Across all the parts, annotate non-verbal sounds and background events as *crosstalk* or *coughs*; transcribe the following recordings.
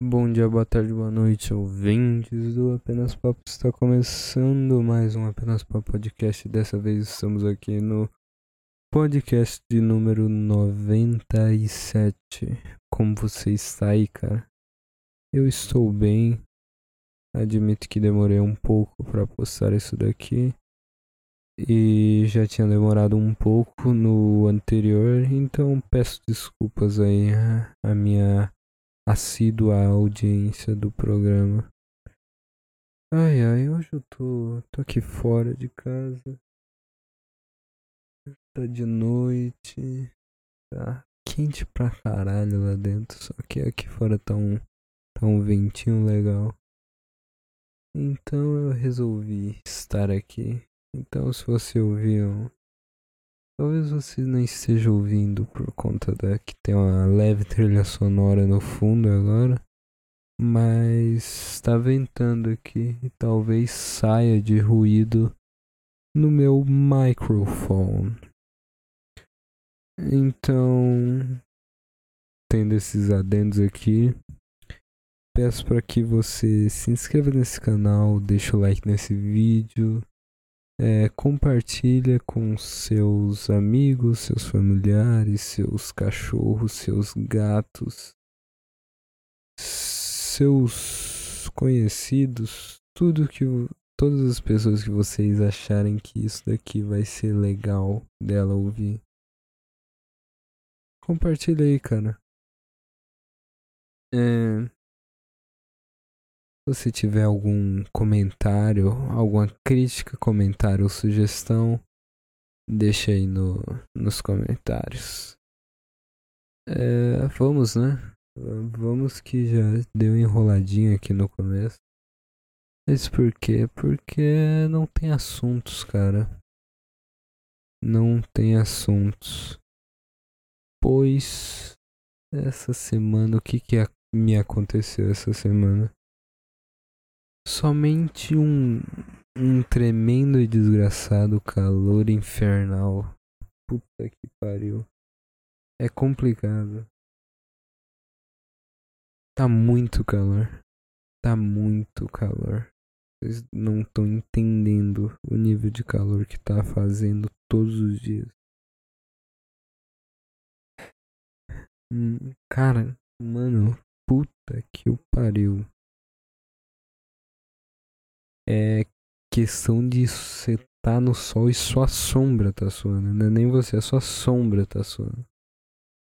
Bom dia, boa tarde, boa noite, ouvintes do Apenas Papo. Está começando mais um Apenas Papo podcast. Dessa vez estamos aqui no podcast de número 97. Como você está aí, cara? Eu estou bem. Admito que demorei um pouco para postar isso daqui. E já tinha demorado um pouco no anterior, então peço desculpas aí a minha assídua audiência do programa. Ai ai, hoje eu tô, tô aqui fora de casa. Tá de noite. Tá quente pra caralho lá dentro. Só que aqui fora tá um, tá um ventinho legal. Então eu resolvi estar aqui. Então se você ouvir um, Talvez você não esteja ouvindo por conta da que tem uma leve trilha sonora no fundo agora, mas está ventando aqui e talvez saia de ruído no meu microfone. Então, tendo esses adendos aqui, peço para que você se inscreva nesse canal, deixe o like nesse vídeo, é, compartilha com seus amigos, seus familiares, seus cachorros, seus gatos, seus conhecidos, tudo que todas as pessoas que vocês acharem que isso daqui vai ser legal dela ouvir. Compartilha aí, cara. É, se tiver algum comentário, alguma crítica, comentário ou sugestão, deixa aí no, nos comentários. É, vamos, né? Vamos que já deu enroladinho aqui no começo. Mas por quê? Porque não tem assuntos, cara. Não tem assuntos. Pois essa semana, o que que me aconteceu essa semana? Somente um, um tremendo e desgraçado calor infernal. Puta que pariu. É complicado. Tá muito calor. Tá muito calor. Vocês não estão entendendo o nível de calor que tá fazendo todos os dias. Hum, cara, mano, puta que o pariu é questão de você tá no sol e sua sombra tá suando. Não é nem você, a sua sombra tá suando.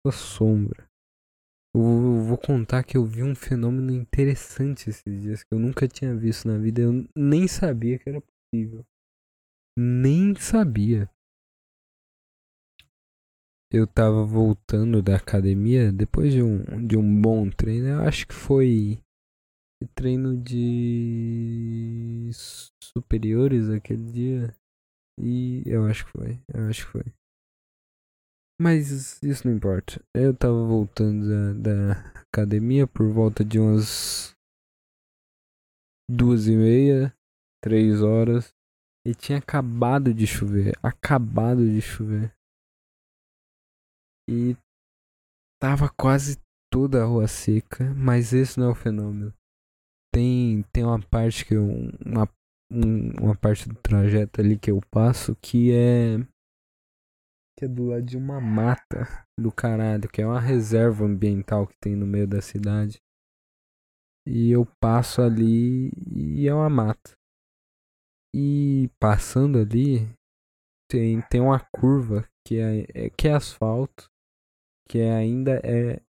Sua sombra. Eu vou contar que eu vi um fenômeno interessante esses dias que eu nunca tinha visto na vida. Eu nem sabia que era possível. Nem sabia. Eu tava voltando da academia depois de um, de um bom treino. Eu acho que foi treino de superiores aquele dia. E eu acho que foi. Eu acho que foi. Mas isso não importa. Eu tava voltando da, da academia por volta de umas duas e meia, três horas. E tinha acabado de chover. Acabado de chover. E tava quase toda a rua seca. Mas esse não é o fenômeno tem, tem uma parte que eu, uma, uma parte do trajeto ali que eu passo que é que é do lado de uma mata do caralho, que é uma reserva ambiental que tem no meio da cidade. E eu passo ali e é uma mata. E passando ali tem, tem uma curva que é, é que é asfalto, que é, ainda é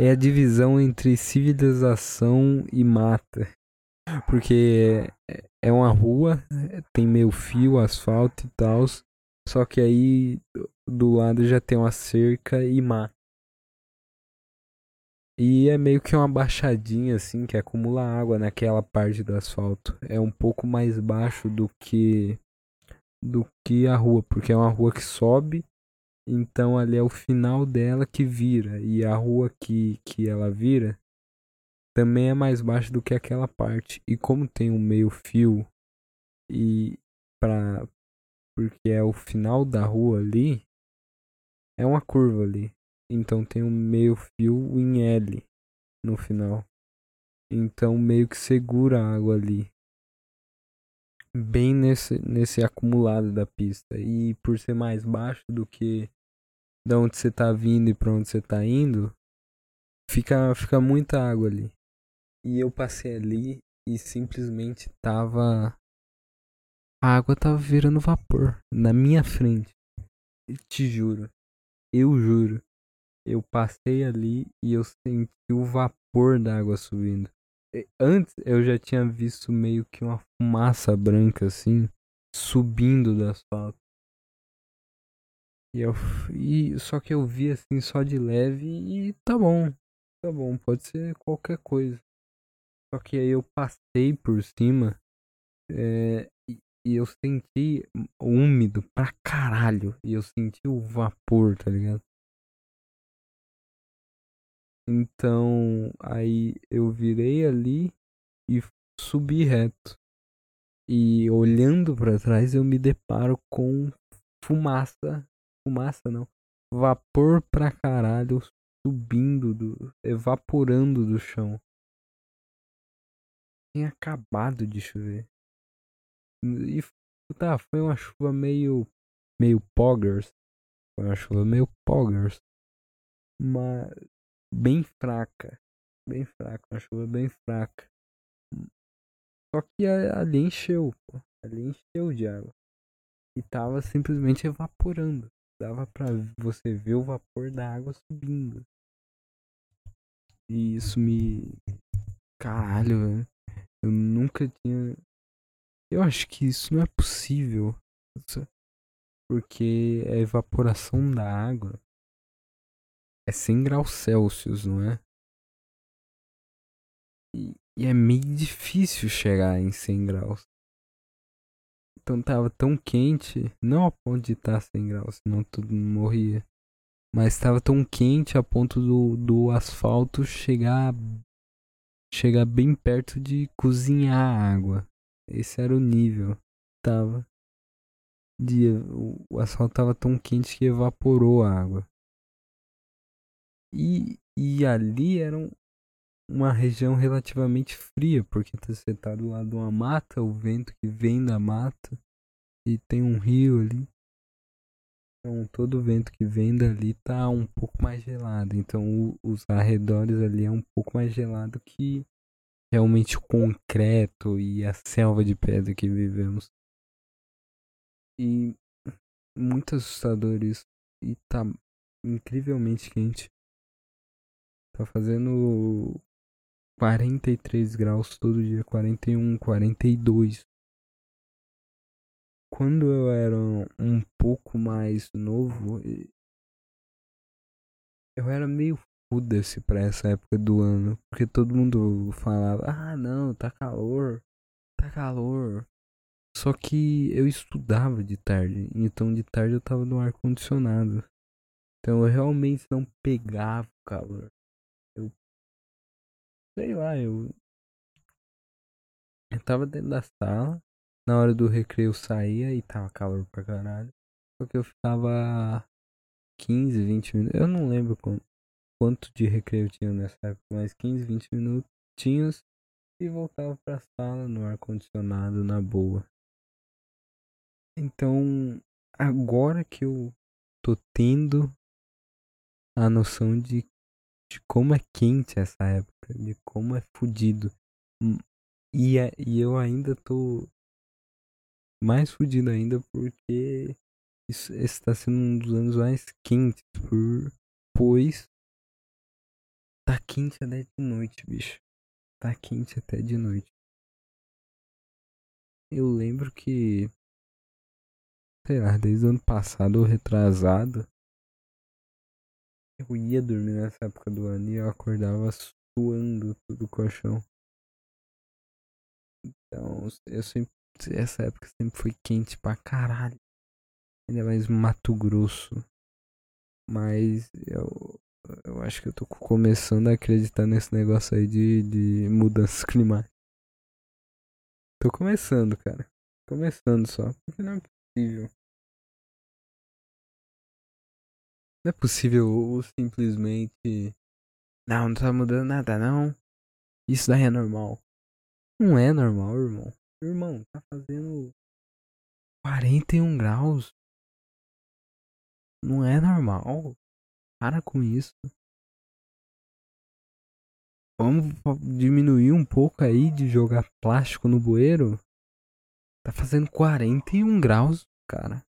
é a divisão entre civilização e mata. Porque é uma rua, tem meio fio, asfalto e tal. Só que aí do lado já tem uma cerca e mata. E é meio que uma baixadinha assim que acumula água naquela parte do asfalto. É um pouco mais baixo do que do que a rua, porque é uma rua que sobe então ali é o final dela que vira. E a rua que, que ela vira também é mais baixa do que aquela parte. E como tem um meio fio e para porque é o final da rua ali, é uma curva ali. Então tem um meio fio em L no final. Então meio que segura a água ali. Bem nesse, nesse acumulado da pista. E por ser mais baixo do que da onde você tá vindo e para onde você tá indo, fica, fica muita água ali. E eu passei ali e simplesmente tava. A água tava virando vapor na minha frente. te juro. Eu juro. Eu passei ali e eu senti o vapor da água subindo. Antes eu já tinha visto meio que uma fumaça branca assim subindo do asfalto. E eu e só que eu vi assim só de leve e tá bom. Tá bom, pode ser qualquer coisa. Só que aí eu passei por cima é, e, e eu senti úmido pra caralho. E eu senti o vapor, tá ligado? Então aí eu virei ali e subi reto. E olhando para trás eu me deparo com fumaça. Fumaça não. Vapor pra caralho subindo, do, evaporando do chão tinha acabado de chover. E tá, foi uma chuva meio. meio poggers. Foi uma chuva meio poggers. Mas bem fraca. Bem fraca, uma chuva bem fraca. Só que ali encheu, pô. Ali encheu de água. E tava simplesmente evaporando. Dava pra você ver o vapor da água subindo. E isso me. Caralho, velho. Eu nunca tinha. Eu acho que isso não é possível. Porque a evaporação da água é 100 graus Celsius, não é? E, e é meio difícil chegar em 100 graus. Então tava tão quente, não a ponto de estar tá 100 graus, senão tudo morria. Mas estava tão quente a ponto do, do asfalto chegar chegar bem perto de cozinhar a água. Esse era o nível. Tava. De, o asfalto tava tão quente que evaporou a água. E, e ali era um, uma região relativamente fria, porque você tá do lado de uma mata, o vento que vem da mata, e tem um rio ali. Então todo o vento que vem dali tá um pouco mais gelado. Então o, os arredores ali é um pouco mais gelado que realmente o concreto e a selva de pedra que vivemos. E muito assustador isso. E tá incrivelmente quente. Tá fazendo 43 graus todo dia, 41, 42 quando eu era um pouco mais novo, eu era meio foda-se pra essa época do ano. Porque todo mundo falava, ah não, tá calor, tá calor. Só que eu estudava de tarde, então de tarde eu tava no ar condicionado. Então eu realmente não pegava o calor. Sei lá, eu eu tava dentro da sala, na hora do recreio eu saía e tava calor pra caralho. Só que eu ficava 15, 20 minutos. Eu não lembro quanto, quanto de recreio tinha nessa época, mas 15, 20 minutinhos e voltava pra sala no ar-condicionado na boa. Então, agora que eu tô tendo a noção de, de como é quente essa época, de como é fodido. Hum, e, é, e eu ainda tô mais fodido ainda porque isso está sendo um dos anos mais quentes, por, pois tá quente até de noite, bicho. Tá quente até de noite. Eu lembro que, sei lá, desde o ano passado ou retrasado, eu ia dormir nessa época do ano e eu acordava suando tudo o colchão. Então, eu sempre essa época sempre foi quente pra caralho. Ainda mais Mato Grosso. Mas eu, eu acho que eu tô começando a acreditar nesse negócio aí de, de mudanças *laughs* climáticas. Tô começando, cara. Começando só. Porque não é possível. Não é possível simplesmente. Não, não tá mudando nada, não. Isso daí é normal. Não é normal, irmão. Irmão, tá fazendo 41 graus. Não é normal. Para com isso. Vamos diminuir um pouco aí de jogar plástico no bueiro. Tá fazendo 41 graus, cara.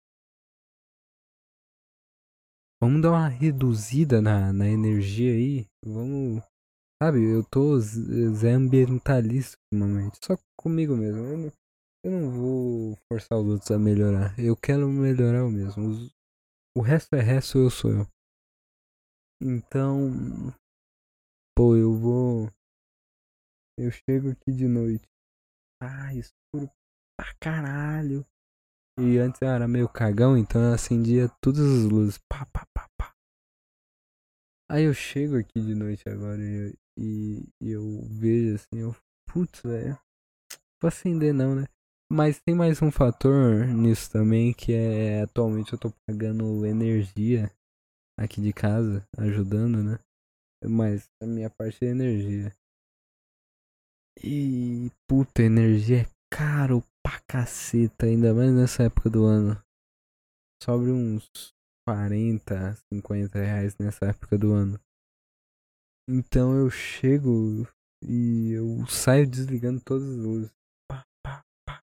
Vamos dar uma reduzida na, na energia aí. Vamos. Sabe, eu tô zé ambientalista ultimamente. Só comigo mesmo. Eu não, eu não vou forçar os outros a melhorar. Eu quero melhorar eu mesmo. Os, o resto é resto, eu sou eu. Então. Pô, eu vou. Eu chego aqui de noite. Ah, escuro pra caralho. E antes eu era meio cagão, então eu acendia todas as luzes. Pá, pá, pá, pá. Aí eu chego aqui de noite agora e, e, e eu vejo assim, eu. Putz, velho. Vou acender não, né? Mas tem mais um fator nisso também, que é atualmente eu tô pagando energia aqui de casa, ajudando, né? Mas a minha parte é energia. E puta, energia é caro pra caceta, ainda mais nessa época do ano. Sobre uns 40, 50 reais nessa época do ano. Então eu chego e eu saio desligando todas as luzes. Pá, pá, pá.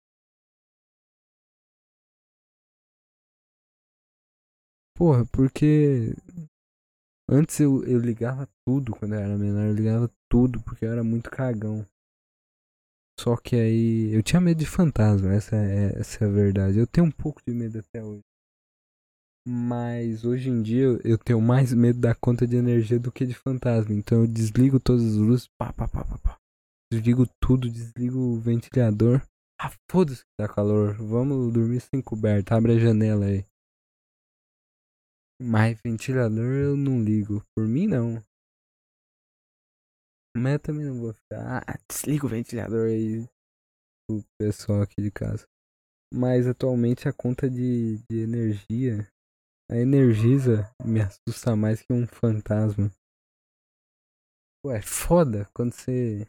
Porra, porque antes eu, eu ligava tudo quando eu era menor, eu ligava tudo porque eu era muito cagão. Só que aí eu tinha medo de fantasma, essa é, essa é a verdade. Eu tenho um pouco de medo até hoje. Mas hoje em dia eu tenho mais medo da conta de energia do que de fantasma. Então eu desligo todas as luzes, pá, pá, pá, pá, pá. Desligo tudo, desligo o ventilador. Ah, foda-se que tá calor. Vamos dormir sem coberta. Abre a janela aí. Mas ventilador eu não ligo. Por mim não. Mas eu também não vou ficar. Ah, desliga o ventilador aí. O pessoal aqui de casa. Mas atualmente a conta de, de energia. A Energisa me assusta mais que um fantasma. Ué, é foda quando você,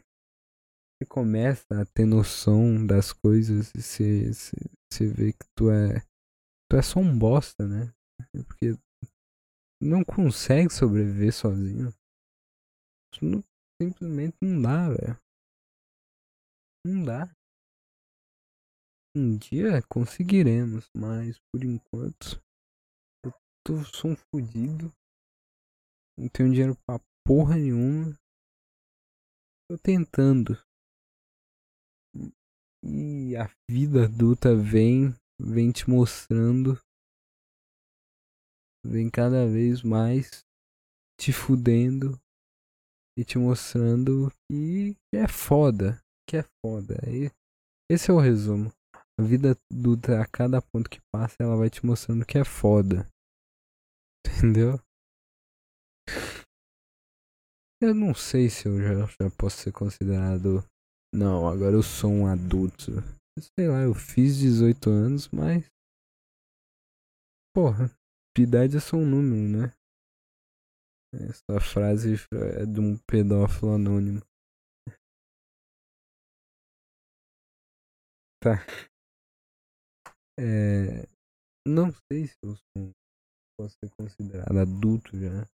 você começa a ter noção das coisas e você, você, você vê que tu é. Tu é só um bosta, né? Porque não consegue sobreviver sozinho. Não, simplesmente não dá, velho. Não dá. Um dia conseguiremos, mas por enquanto eu tô, sou um fudido. Não tenho dinheiro pra porra nenhuma. Tô tentando. E a vida adulta vem, vem te mostrando. Vem cada vez mais te fudendo e te mostrando que é foda, que é foda. E esse é o resumo. A vida adulta, a cada ponto que passa, ela vai te mostrando que é foda. *laughs* Entendeu? Eu não sei se eu já, já posso ser considerado. Não, agora eu sou um adulto. Sei lá, eu fiz 18 anos, mas. Porra, de idade é só um número, né? Essa frase é de um pedófilo anônimo. Tá. É, não sei se eu sou, posso ser considerado adulto já.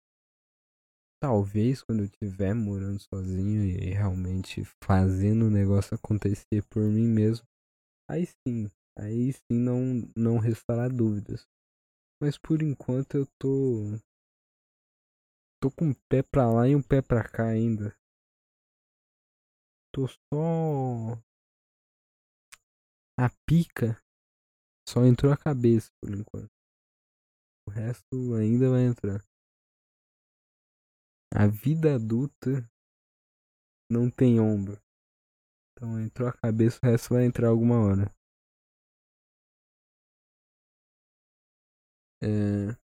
Talvez quando eu estiver morando sozinho e realmente fazendo o negócio acontecer por mim mesmo. Aí sim, aí sim não, não restará dúvidas. Mas por enquanto eu tô Tô com um pé pra lá e um pé pra cá ainda. Tô só. A pica só entrou a cabeça por enquanto. O resto ainda vai entrar. A vida adulta não tem ombro. Então entrou a cabeça, o resto vai entrar alguma hora. É.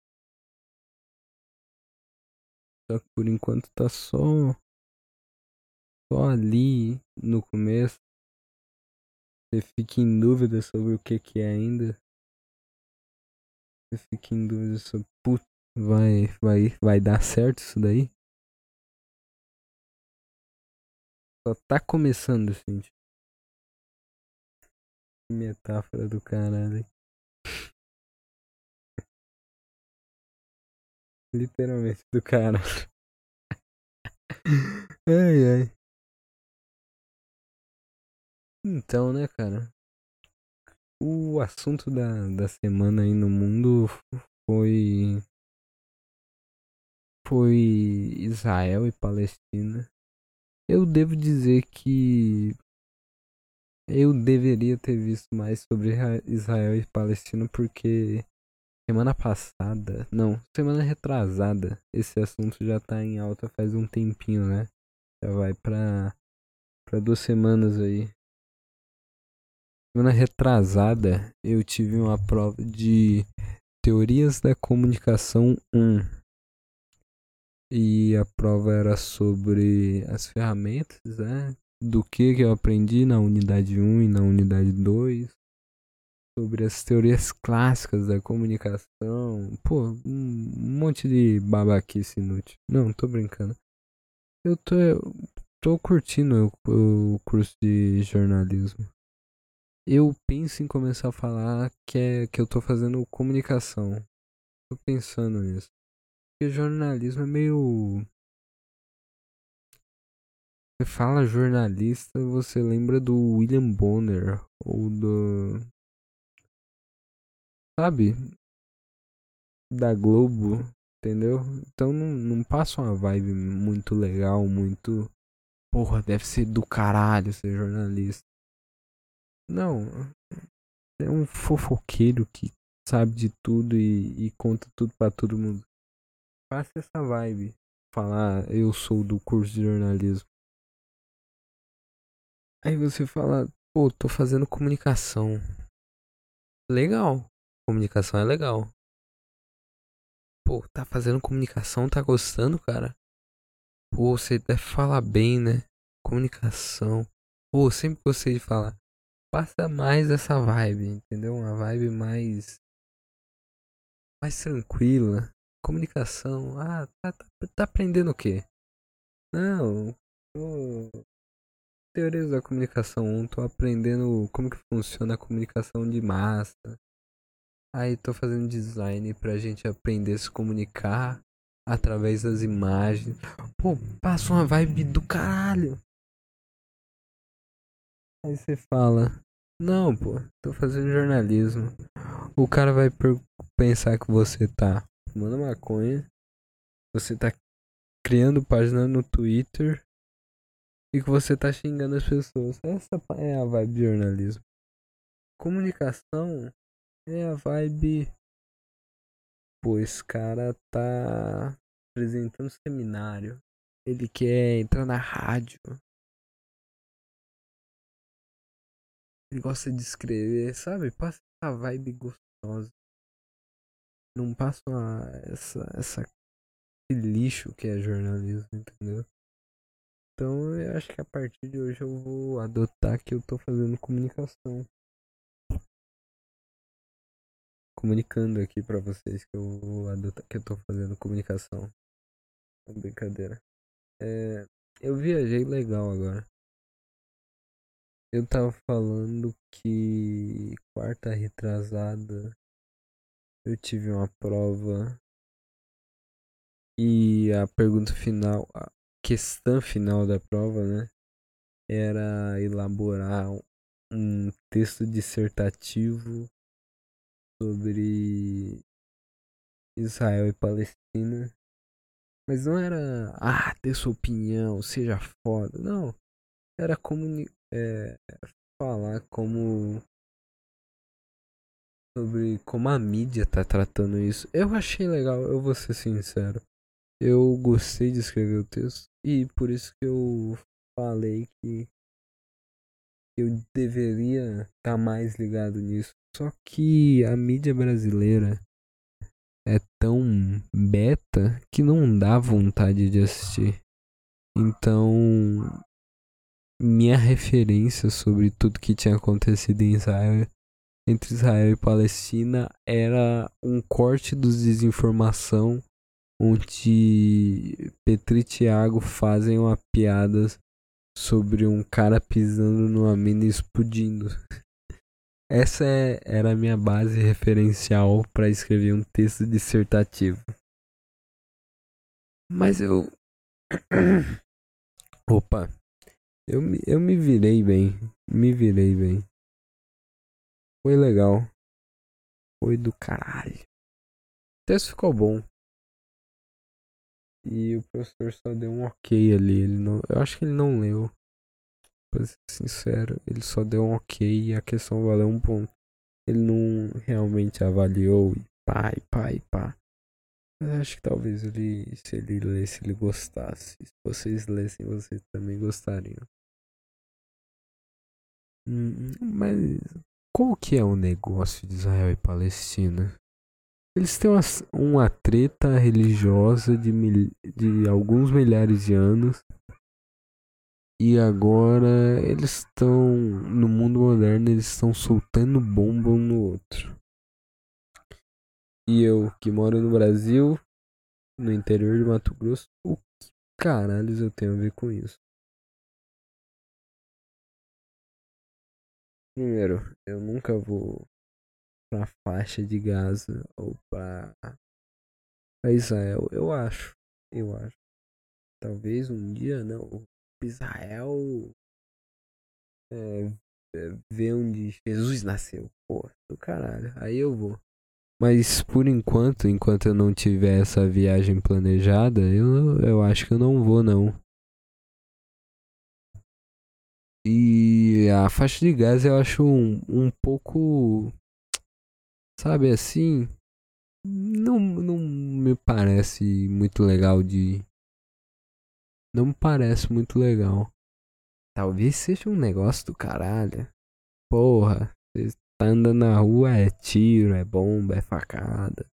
Só que por enquanto tá só. Só ali no começo. Você fica em dúvida sobre o que, que é ainda. Você fica em dúvida sobre. Putz, vai, vai, vai dar certo isso daí? Só tá começando, gente. Metáfora do caralho. Literalmente do caralho. *laughs* ai, ai. Então, né, cara? O assunto da, da semana aí no mundo foi. Foi Israel e Palestina. Eu devo dizer que. Eu deveria ter visto mais sobre Israel e Palestina porque semana passada, não, semana retrasada, esse assunto já tá em alta faz um tempinho, né? Já vai pra, pra duas semanas aí. Semana retrasada, eu tive uma prova de Teorias da Comunicação 1. E a prova era sobre as ferramentas, né? Do que, que eu aprendi na unidade 1 e na unidade 2. Sobre as teorias clássicas da comunicação. Pô, um monte de babaquice inútil. Não, tô brincando. Eu tô, tô curtindo o, o curso de jornalismo eu penso em começar a falar que, é, que eu tô fazendo comunicação. Tô pensando nisso. Porque jornalismo é meio. Você fala jornalista, você lembra do William Bonner ou do. Sabe? Da Globo, entendeu? Então não, não passa uma vibe muito legal, muito. Porra, deve ser do caralho ser jornalista. Não. É um fofoqueiro que sabe de tudo e, e conta tudo para todo mundo. Faça essa vibe. Falar, eu sou do curso de jornalismo. Aí você fala, pô, tô fazendo comunicação. Legal. Comunicação é legal. Pô, tá fazendo comunicação, tá gostando, cara? Pô, você deve falar bem, né? Comunicação. Pô, sempre gostei de falar passa mais essa vibe, entendeu? Uma vibe mais mais tranquila. Comunicação. Ah, tá, tá, tá aprendendo o quê? Não, tô... Teorias da comunicação 1, tô aprendendo como que funciona a comunicação de massa. Aí tô fazendo design pra gente aprender a se comunicar através das imagens. Pô, passa uma vibe do caralho. Aí você fala, não, pô, tô fazendo jornalismo. O cara vai pensar que você tá fumando maconha, você tá criando página no Twitter e que você tá xingando as pessoas. Essa é a vibe de jornalismo. Comunicação é a vibe. Pô, esse cara tá apresentando seminário. Ele quer entrar na rádio. Ele gosta de escrever, sabe? Passa essa vibe gostosa. Não passa uma, essa, essa lixo que é jornalismo, entendeu? Então eu acho que a partir de hoje eu vou adotar que eu tô fazendo comunicação. Comunicando aqui pra vocês que eu vou adotar que eu tô fazendo comunicação. É brincadeira. É, eu viajei legal agora. Eu tava falando que quarta retrasada eu tive uma prova e a pergunta final, a questão final da prova, né, era elaborar um texto dissertativo sobre Israel e Palestina. Mas não era, ah, ter sua opinião, seja foda. Não. Era comuni é, falar como sobre como a mídia tá tratando isso. Eu achei legal, eu vou ser sincero. Eu gostei de escrever o texto e por isso que eu falei que eu deveria estar tá mais ligado nisso. Só que a mídia brasileira é tão beta que não dá vontade de assistir. Então, minha referência sobre tudo que tinha acontecido em Israel, entre Israel e Palestina, era um corte dos desinformação onde Petri e Thiago fazem uma piadas sobre um cara pisando numa mina e explodindo. Essa é, era a minha base referencial para escrever um texto dissertativo. Mas eu. *coughs* Opa! Eu, eu me virei bem. Me virei bem. Foi legal. Foi do caralho. O texto ficou bom. E o professor só deu um ok ali. Ele não, eu acho que ele não leu. Pra ser sincero, ele só deu um ok e a questão valeu um ponto. Ele não realmente avaliou e pá, e pá, e pá. Mas acho que talvez ele, se ele lesse, ele gostasse. Se vocês lessem, vocês também gostariam. Hum, mas qual que é o negócio de Israel e Palestina? Eles têm uma, uma treta religiosa de, mil, de alguns milhares de anos. E agora eles estão. No mundo moderno, eles estão soltando bomba um no outro. E eu, que moro no Brasil, no interior de Mato Grosso, o que caralhos eu tenho a ver com isso? Primeiro, eu nunca vou pra faixa de Gaza ou pra, pra Israel. Eu acho. Eu acho. Talvez um dia, não. Israel é, é, ver onde Jesus nasceu. Pô, do caralho. Aí eu vou. Mas por enquanto, enquanto eu não tiver essa viagem planejada, eu, eu acho que eu não vou não. E a faixa de gás eu acho um, um pouco. Sabe assim? Não, não me parece muito legal de. Não me parece muito legal. Talvez seja um negócio do caralho. Porra, você tá andando na rua, é tiro, é bomba, é facada.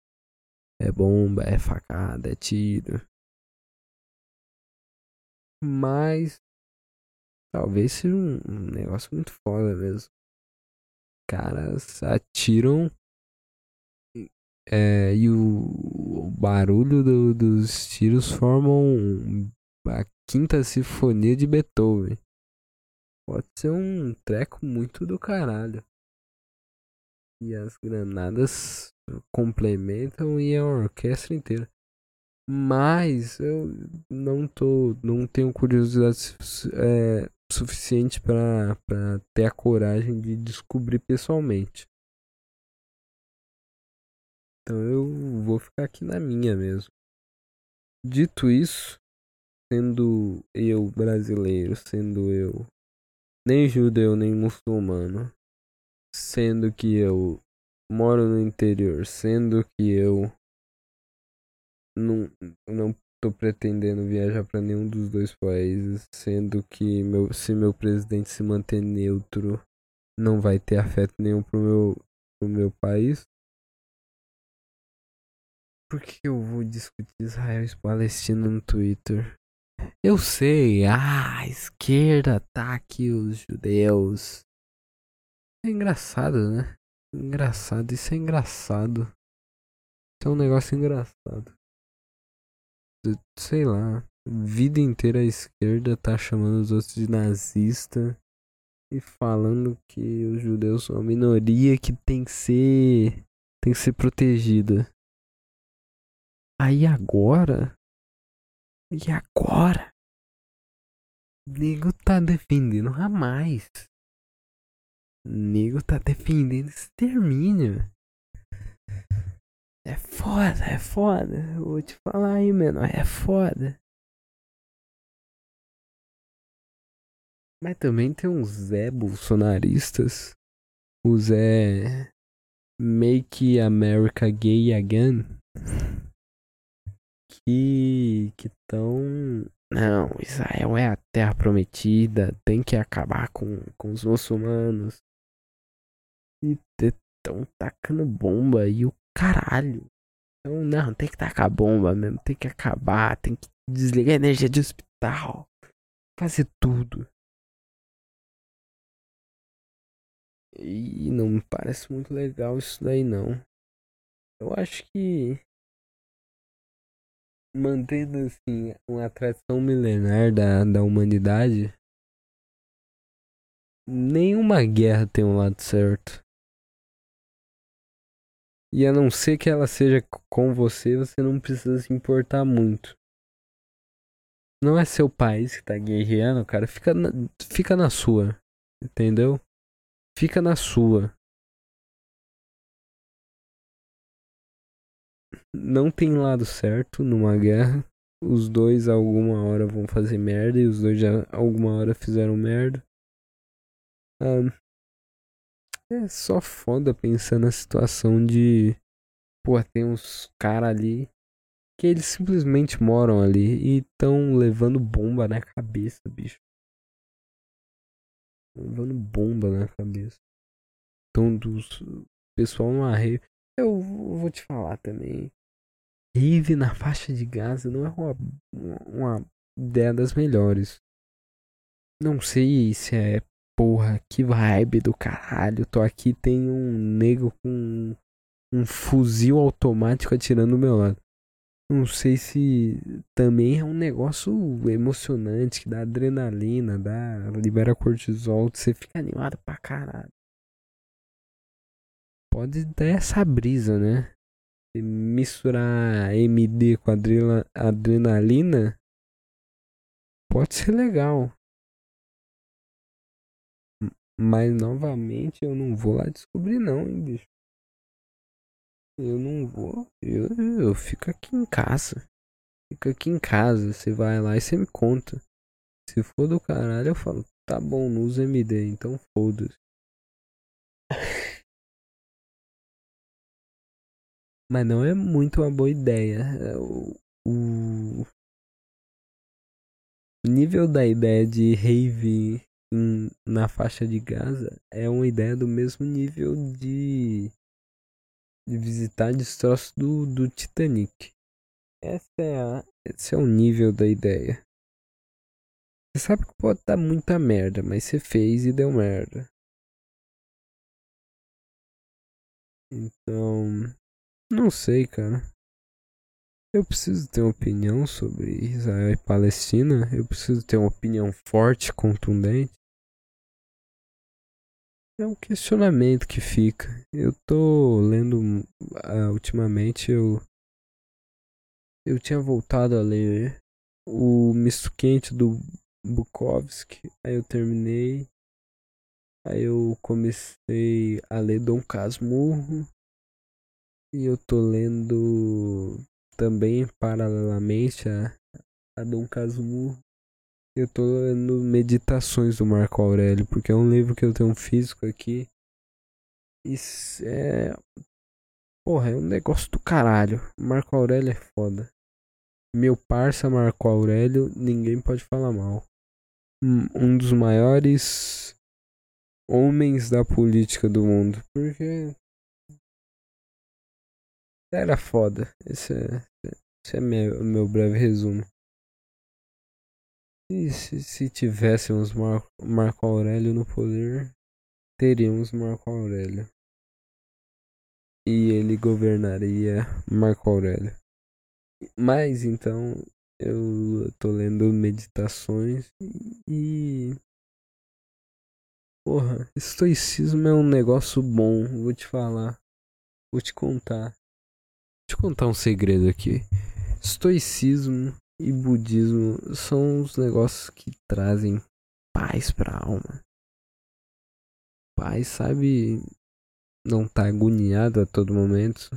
É bomba, é facada, é tiro. Mas Talvez seja um, um negócio muito foda mesmo. Caras atiram é, e o, o barulho do, dos tiros formam a quinta sinfonia de Beethoven. Pode ser um treco muito do caralho. E as granadas complementam e a orquestra inteira. Mas eu não tô. não tenho curiosidade é, suficiente para ter a coragem de descobrir pessoalmente. Então eu vou ficar aqui na minha mesmo. Dito isso, sendo eu brasileiro, sendo eu nem judeu nem muçulmano, sendo que eu moro no interior, sendo que eu não, não tô pretendendo viajar para nenhum dos dois países, sendo que meu, se meu presidente se manter neutro, não vai ter afeto nenhum pro meu, pro meu país. Por que eu vou discutir Israel e Palestina no Twitter? Eu sei, ah, a esquerda ataque os judeus. É engraçado, né? Engraçado, isso é engraçado. Isso é um negócio engraçado sei lá, vida inteira a esquerda tá chamando os outros de nazista e falando que os judeus são uma minoria que tem que ser tem que ser protegida. Aí agora e agora nego tá defendendo Hamas. O nego tá defendendo extermínio. É foda, é foda. Vou te falar aí, mano. É foda. Mas também tem uns Zé bolsonaristas. O Zé Make America Gay Again. Que que tão não, Israel é a terra prometida, tem que acabar com, com os muçulmanos. E tão tacando bomba e o caralho. Então, não, tem que tacar bomba mesmo, tem que acabar, tem que desligar a energia de hospital, fazer tudo. E não me parece muito legal isso daí não. Eu acho que mantendo assim uma tradição milenar da, da humanidade, nenhuma guerra tem um lado certo. E a não ser que ela seja com você, você não precisa se importar muito. Não é seu país que tá guerreando, cara. Fica na, fica na sua. Entendeu? Fica na sua. Não tem lado certo numa guerra. Os dois alguma hora vão fazer merda e os dois já alguma hora fizeram merda. É só foda pensar na situação de. Pô, tem uns caras ali que eles simplesmente moram ali e estão levando bomba na cabeça, bicho. Levando bomba na cabeça. Então, dos pessoal no arreio. Eu vou te falar também. Rave na faixa de Gaza não é uma, uma ideia das melhores. Não sei se é porra, que vibe do caralho. Tô aqui, tem um nego com um fuzil automático atirando do meu lado. Não sei se também é um negócio emocionante, que dá adrenalina, dá, libera cortisol, você fica animado pra caralho. Pode dar essa brisa, né? Misturar MD com adrenalina pode ser legal. Mas novamente eu não vou lá descobrir não, hein, bicho. Eu não vou. Eu, eu fico aqui em casa. Fico aqui em casa. Você vai lá e você me conta. Se for do caralho, eu falo, tá bom, não usa MD, então foda-se. *laughs* Mas não é muito uma boa ideia. O, o nível da ideia de rave em, na faixa de Gaza é uma ideia do mesmo nível de, de visitar destroços do, do Titanic. Essa é a, esse é o nível da ideia. Você sabe que pode dar muita merda, mas você fez e deu merda. Então, não sei, cara. Eu preciso ter uma opinião sobre Israel e Palestina. Eu preciso ter uma opinião forte, contundente é um questionamento que fica. Eu tô lendo uh, ultimamente eu eu tinha voltado a ler o Misto Quente do Bukowski, aí eu terminei. Aí eu comecei a ler Dom Casmurro. E eu tô lendo também paralelamente a, a Dom Casmurro eu tô lendo Meditações do Marco Aurélio, porque é um livro que eu tenho um físico aqui. Isso é. Porra, é um negócio do caralho. Marco Aurélio é foda. Meu parça Marco Aurélio, ninguém pode falar mal. Um dos maiores homens da política do mundo. Porque. Era foda. Esse é, esse é meu, meu breve resumo. E se, se tivéssemos Mar Marco Aurélio no poder, teríamos Marco Aurélio. E ele governaria Marco Aurélio. Mas então eu tô lendo meditações e. Porra, estoicismo é um negócio bom, vou te falar. Vou te contar. Te contar um segredo aqui. Estoicismo e budismo são os negócios que trazem paz pra alma. Paz, sabe? Não tá agoniado a todo momento.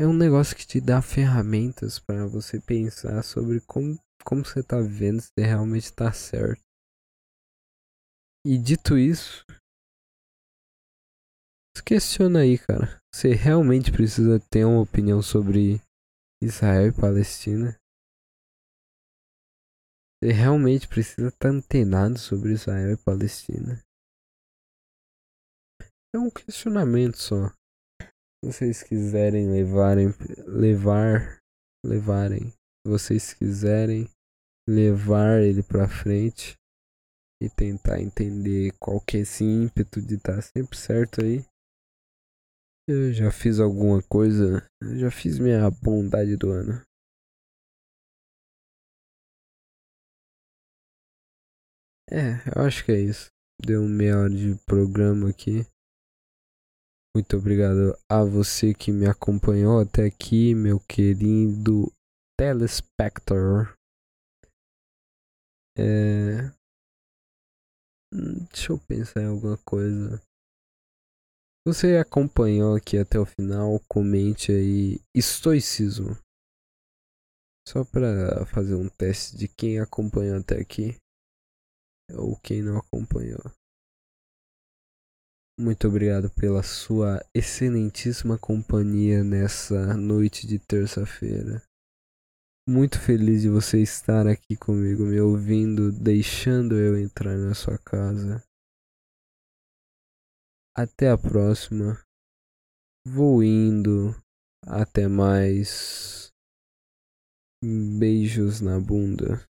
É um negócio que te dá ferramentas para você pensar sobre como, como você tá vivendo, se realmente tá certo. E dito isso, se questiona aí, cara. Você realmente precisa ter uma opinião sobre Israel e Palestina. Você realmente precisa estar antenado sobre Israel e Palestina. É um questionamento só. Se vocês quiserem levarem, levar, levarem, se vocês quiserem levar ele para frente e tentar entender qual que é esse ímpeto de estar sempre certo aí, eu já fiz alguma coisa. Eu já fiz minha bondade do ano. É, eu acho que é isso. Deu meia hora de programa aqui. Muito obrigado a você que me acompanhou até aqui, meu querido telespector. É... Hum, deixa eu pensar em alguma coisa. Você acompanhou aqui até o final, comente aí estoicismo. Só para fazer um teste de quem acompanhou até aqui ou quem não acompanhou. Muito obrigado pela sua excelentíssima companhia nessa noite de terça-feira. Muito feliz de você estar aqui comigo, me ouvindo, deixando eu entrar na sua casa. Até a próxima. Vou indo. Até mais. Beijos na bunda.